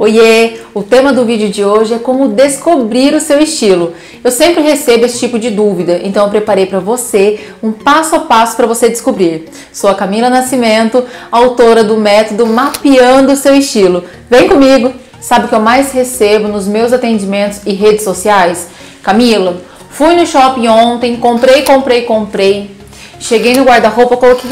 Oiê! O tema do vídeo de hoje é como descobrir o seu estilo. Eu sempre recebo esse tipo de dúvida, então eu preparei para você um passo a passo para você descobrir. Sou a Camila Nascimento, autora do método Mapeando o seu estilo. Vem comigo! Sabe o que eu mais recebo nos meus atendimentos e redes sociais? Camila, fui no shopping ontem, comprei, comprei, comprei. Cheguei no guarda-roupa, coloquei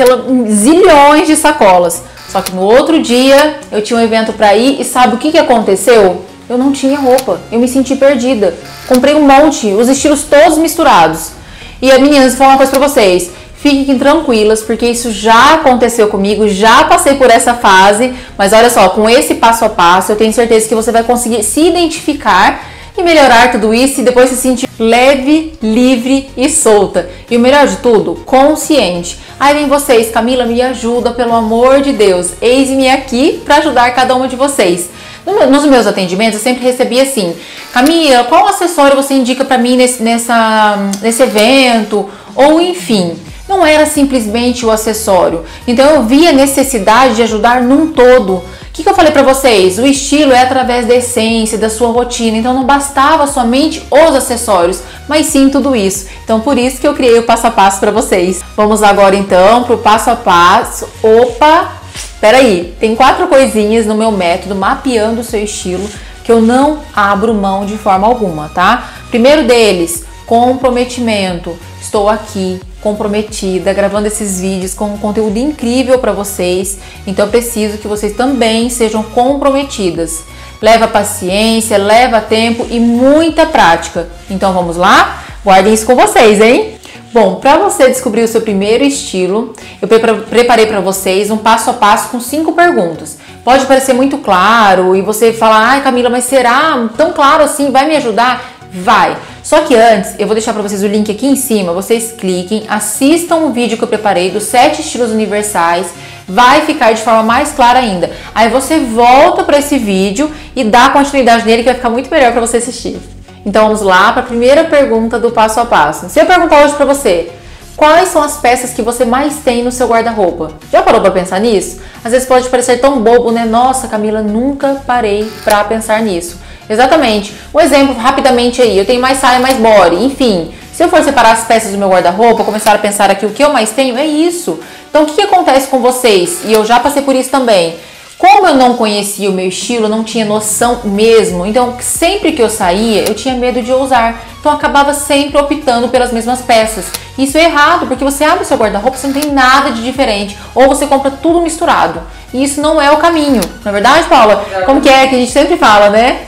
zilhões de sacolas. Só que no outro dia eu tinha um evento para ir e sabe o que, que aconteceu? Eu não tinha roupa, eu me senti perdida. Comprei um monte, os estilos todos misturados. E meninas, vou falar uma coisa pra vocês. Fiquem tranquilas, porque isso já aconteceu comigo, já passei por essa fase, mas olha só, com esse passo a passo, eu tenho certeza que você vai conseguir se identificar e melhorar tudo isso e depois se sentir leve, livre e solta. E o melhor de tudo, consciente. Aí vem vocês, Camila, me ajuda, pelo amor de Deus. Eis-me aqui para ajudar cada uma de vocês. Nos meus atendimentos, eu sempre recebi assim: Camila, qual acessório você indica para mim nesse, nessa, nesse evento? Ou enfim, não era simplesmente o acessório. Então eu via necessidade de ajudar num todo que, que eu falei para vocês? O estilo é através da essência, da sua rotina. Então não bastava somente os acessórios, mas sim tudo isso. Então por isso que eu criei o passo a passo para vocês. Vamos agora então pro passo a passo. Opa! Peraí, tem quatro coisinhas no meu método mapeando o seu estilo que eu não abro mão de forma alguma, tá? Primeiro deles, comprometimento. Estou aqui comprometida, gravando esses vídeos com um conteúdo incrível para vocês. Então eu preciso que vocês também sejam comprometidas. Leva paciência, leva tempo e muita prática. Então vamos lá? Guardem isso com vocês, hein? Bom, para você descobrir o seu primeiro estilo, eu preparei para vocês um passo a passo com cinco perguntas. Pode parecer muito claro e você falar, ai Camila, mas será tão claro assim? Vai me ajudar? Vai! Só que antes, eu vou deixar para vocês o link aqui em cima, vocês cliquem, assistam o vídeo que eu preparei dos sete estilos universais, vai ficar de forma mais clara ainda. Aí você volta para esse vídeo e dá continuidade nele que vai ficar muito melhor para você assistir. Então vamos lá para a primeira pergunta do passo a passo. Se eu perguntar hoje para você, quais são as peças que você mais tem no seu guarda-roupa? Já parou para pensar nisso? Às vezes pode parecer tão bobo, né? Nossa, Camila, nunca parei para pensar nisso. Exatamente. Um exemplo rapidamente aí, eu tenho mais saia, mais body, enfim. Se eu for separar as peças do meu guarda-roupa, começar a pensar aqui o que eu mais tenho, é isso. Então o que, que acontece com vocês? E eu já passei por isso também. Como eu não conhecia o meu estilo, não tinha noção mesmo, então sempre que eu saía, eu tinha medo de ousar. Então acabava sempre optando pelas mesmas peças. Isso é errado, porque você abre seu guarda-roupa, você não tem nada de diferente, ou você compra tudo misturado. E isso não é o caminho. Na é verdade, Paula? Como que é que a gente sempre fala, né?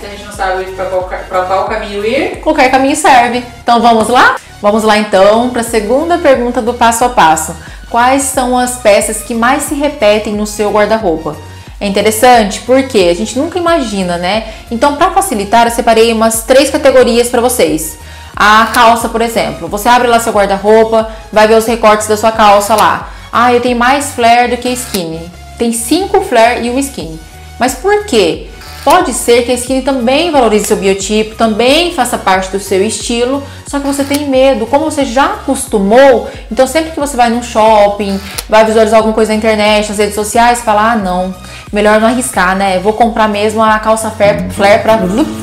Para qual caminho ir? Qualquer caminho serve. Então vamos lá? Vamos lá então para a segunda pergunta do passo a passo. Quais são as peças que mais se repetem no seu guarda-roupa? É interessante porque a gente nunca imagina, né? Então, para facilitar, eu separei umas três categorias para vocês. A calça, por exemplo, você abre lá seu guarda-roupa, vai ver os recortes da sua calça lá. Ah, eu tenho mais flare do que skinny. Tem cinco flare e um skinny. Mas por quê? Pode ser que a skin também valorize seu biotipo, também faça parte do seu estilo, só que você tem medo. Como você já acostumou, então sempre que você vai num shopping, vai visualizar alguma coisa na internet, nas redes sociais, fala: ah, não, melhor não arriscar, né? Vou comprar mesmo a calça flare para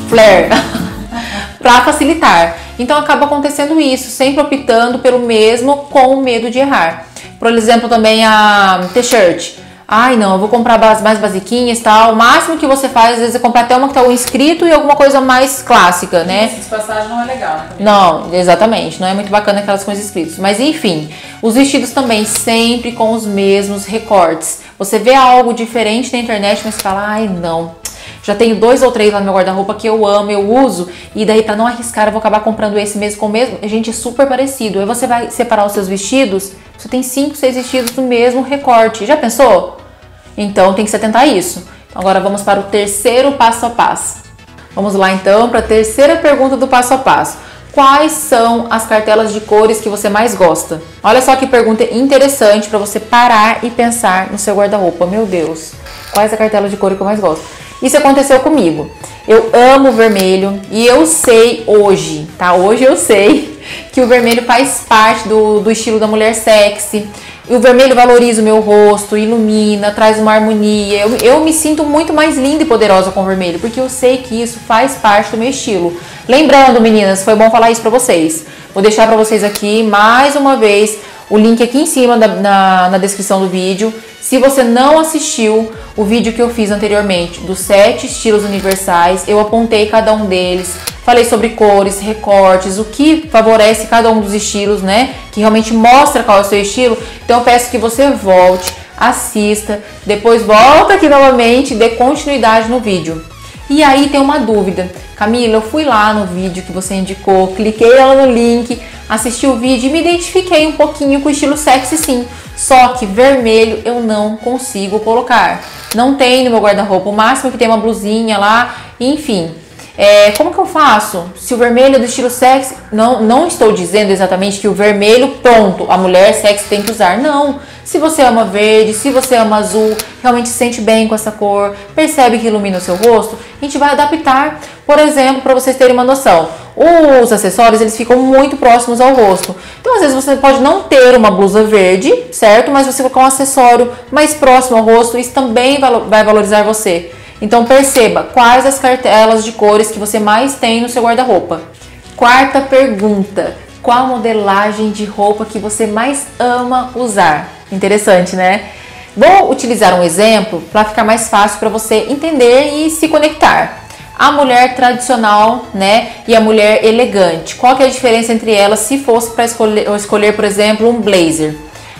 flare. para facilitar. Então acaba acontecendo isso, sempre optando pelo mesmo com medo de errar. Por exemplo, também a t-shirt. Ai, não, eu vou comprar mais basiquinhas e tal. O máximo que você faz, às vezes, é comprar até uma que tá um inscrito e alguma coisa mais clássica, né? Essa passagem não é legal, né? Não, exatamente. Não é muito bacana aquelas coisas escritas. Mas enfim, os vestidos também sempre com os mesmos recortes. Você vê algo diferente na internet, mas fala, ai, não. Já tenho dois ou três lá no meu guarda-roupa que eu amo, eu uso, e daí para não arriscar, eu vou acabar comprando esse mesmo com o mesmo. Gente, é super parecido. Aí você vai separar os seus vestidos, você tem cinco, seis vestidos do mesmo recorte. Já pensou? Então tem que se atentar a isso. Então, agora vamos para o terceiro passo a passo. Vamos lá então para a terceira pergunta do passo a passo. Quais são as cartelas de cores que você mais gosta? Olha só que pergunta interessante para você parar e pensar no seu guarda-roupa. Meu Deus, quais a cartela de cor que eu mais gosto? Isso aconteceu comigo. Eu amo vermelho e eu sei hoje, tá? Hoje eu sei que o vermelho faz parte do, do estilo da mulher sexy, o vermelho valoriza o meu rosto, ilumina, traz uma harmonia. Eu, eu me sinto muito mais linda e poderosa com o vermelho, porque eu sei que isso faz parte do meu estilo. Lembrando, meninas, foi bom falar isso pra vocês. Vou deixar pra vocês aqui mais uma vez o link aqui em cima da, na, na descrição do vídeo. Se você não assistiu o vídeo que eu fiz anteriormente dos sete estilos universais, eu apontei cada um deles, falei sobre cores, recortes, o que favorece cada um dos estilos, né? Que realmente mostra qual é o seu estilo. Então eu peço que você volte, assista, depois volta aqui novamente e dê continuidade no vídeo. E aí tem uma dúvida. Camila, eu fui lá no vídeo que você indicou, cliquei lá no link, assisti o vídeo e me identifiquei um pouquinho com o estilo sexy sim. Só que vermelho eu não consigo colocar. Não tem no meu guarda-roupa. O máximo que tem uma blusinha lá, enfim. É, como que eu faço? Se o vermelho é do estilo sexy, não, não estou dizendo exatamente que o vermelho, pronto, a mulher sexy tem que usar. Não. Se você ama verde, se você ama azul, realmente se sente bem com essa cor, percebe que ilumina o seu rosto, a gente vai adaptar. Por exemplo, para vocês terem uma noção, os acessórios eles ficam muito próximos ao rosto. Então, às vezes você pode não ter uma blusa verde, certo? Mas você colocar um acessório mais próximo ao rosto, isso também vai valorizar você. Então perceba quais as cartelas de cores que você mais tem no seu guarda-roupa. Quarta pergunta: qual modelagem de roupa que você mais ama usar? Interessante, né? Vou utilizar um exemplo para ficar mais fácil para você entender e se conectar. A mulher tradicional, né, e a mulher elegante. Qual que é a diferença entre elas se fosse para escolher, escolher, por exemplo, um blazer?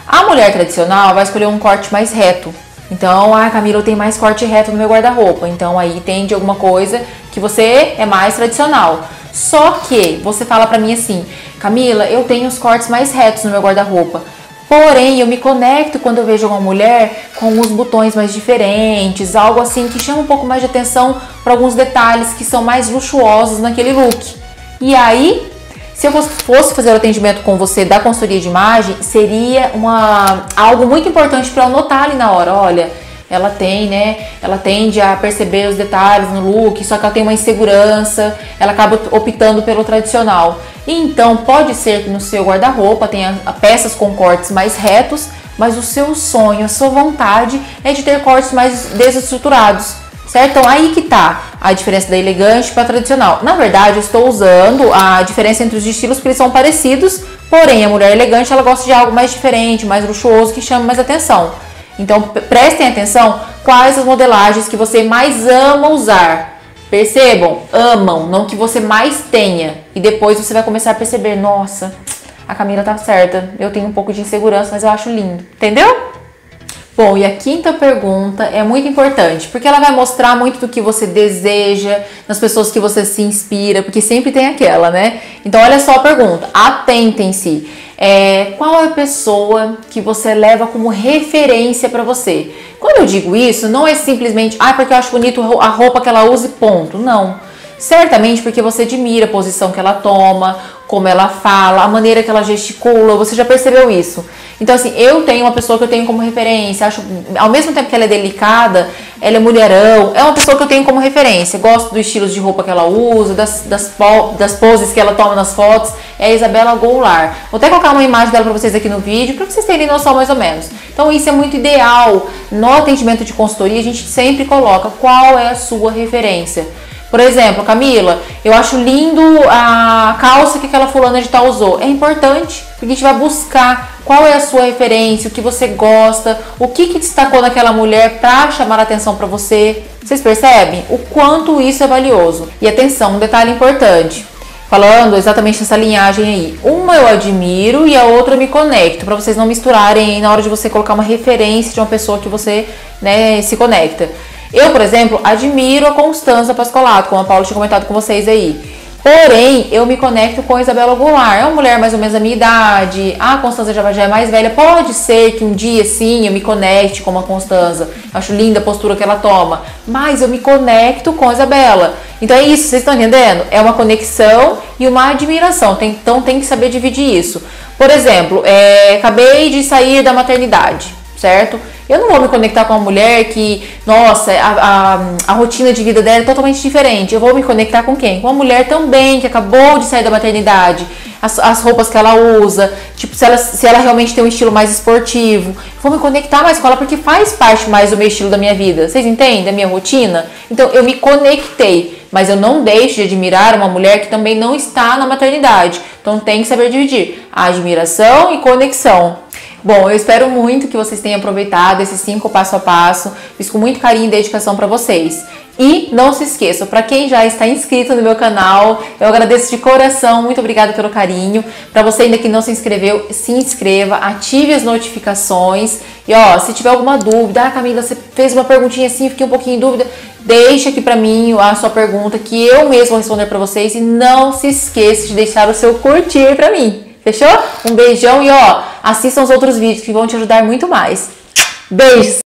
A mulher tradicional vai escolher um corte mais reto, então, ah, Camila, eu tenho mais corte reto no meu guarda-roupa. Então, aí tem de alguma coisa que você é mais tradicional. Só que você fala pra mim assim, Camila, eu tenho os cortes mais retos no meu guarda-roupa. Porém, eu me conecto quando eu vejo uma mulher com os botões mais diferentes, algo assim que chama um pouco mais de atenção para alguns detalhes que são mais luxuosos naquele look. E aí se eu fosse fazer o atendimento com você da consultoria de imagem, seria uma, algo muito importante para eu notar ali na hora. Olha, ela tem, né? Ela tende a perceber os detalhes no look, só que ela tem uma insegurança, ela acaba optando pelo tradicional. Então, pode ser que no seu guarda-roupa tenha peças com cortes mais retos, mas o seu sonho, a sua vontade é de ter cortes mais desestruturados certo? Então aí que tá a diferença da elegante para tradicional. Na verdade, eu estou usando a diferença entre os estilos porque eles são parecidos, porém a mulher elegante ela gosta de algo mais diferente, mais luxuoso, que chama mais atenção. Então prestem atenção quais as modelagens que você mais ama usar. Percebam, amam, não que você mais tenha. E depois você vai começar a perceber, nossa, a Camila tá certa. Eu tenho um pouco de insegurança, mas eu acho lindo. Entendeu? Bom, e a quinta pergunta é muito importante, porque ela vai mostrar muito do que você deseja, nas pessoas que você se inspira, porque sempre tem aquela, né? Então, olha só a pergunta, atentem-se. É, qual é a pessoa que você leva como referência para você? Quando eu digo isso, não é simplesmente, ah, porque eu acho bonito a roupa que ela usa e ponto. Não. Certamente porque você admira a posição que ela toma, como ela fala, a maneira que ela gesticula, você já percebeu isso. Então, assim, eu tenho uma pessoa que eu tenho como referência, acho, ao mesmo tempo que ela é delicada, ela é mulherão, é uma pessoa que eu tenho como referência. Gosto do estilo de roupa que ela usa, das, das, das poses que ela toma nas fotos. É a Isabela Goulart. Vou até colocar uma imagem dela pra vocês aqui no vídeo, pra vocês terem noção mais ou menos. Então, isso é muito ideal. No atendimento de consultoria, a gente sempre coloca qual é a sua referência. Por exemplo, Camila, eu acho lindo a calça que aquela fulana de tal usou. É importante, porque a gente vai buscar qual é a sua referência, o que você gosta, o que, que destacou naquela mulher para chamar a atenção para você. Vocês percebem o quanto isso é valioso? E atenção, um detalhe importante. Falando exatamente nessa linhagem aí. Uma eu admiro e a outra eu me conecto, para vocês não misturarem na hora de você colocar uma referência de uma pessoa que você né, se conecta. Eu, por exemplo, admiro a Constança Pascolato, como a Paula tinha comentado com vocês aí. Porém, eu me conecto com a Isabela Goulart. É uma mulher mais ou menos da minha idade. A Constança já, é mais velha. Pode ser que um dia sim eu me conecte com a Constança. Acho linda a postura que ela toma. Mas eu me conecto com a Isabela. Então é isso, vocês estão entendendo? É uma conexão e uma admiração. Tem, então tem que saber dividir isso. Por exemplo, é, acabei de sair da maternidade. certo? Eu não vou me conectar com uma mulher que, nossa, a, a, a, rotina de vida dela é totalmente diferente. Eu vou me conectar com quem? Com uma mulher também que acabou de sair da maternidade, as, as roupas que ela usa, tipo, se ela, se ela realmente tem um estilo mais esportivo. Vou me conectar mais com ela porque faz parte mais do meu estilo da minha vida. Vocês entendem? Da minha rotina? Então eu me conectei, mas eu não deixo de admirar uma mulher que também não está na maternidade. Então tem que saber dividir admiração e conexão. Bom, eu espero muito que vocês tenham aproveitado esses cinco passo a passo. Fiz com muito carinho e dedicação para vocês. E não se esqueça, para quem já está inscrito no meu canal, eu agradeço de coração, muito obrigada pelo carinho. Para você ainda que não se inscreveu, se inscreva, ative as notificações. E ó, se tiver alguma dúvida, ah, Camila, você fez uma perguntinha assim, fiquei um pouquinho em dúvida, deixa aqui para mim a sua pergunta que eu mesmo vou responder para vocês e não se esqueça de deixar o seu curtir para mim. Fechou? Um beijão e ó, assistam os outros vídeos que vão te ajudar muito mais. Beijos!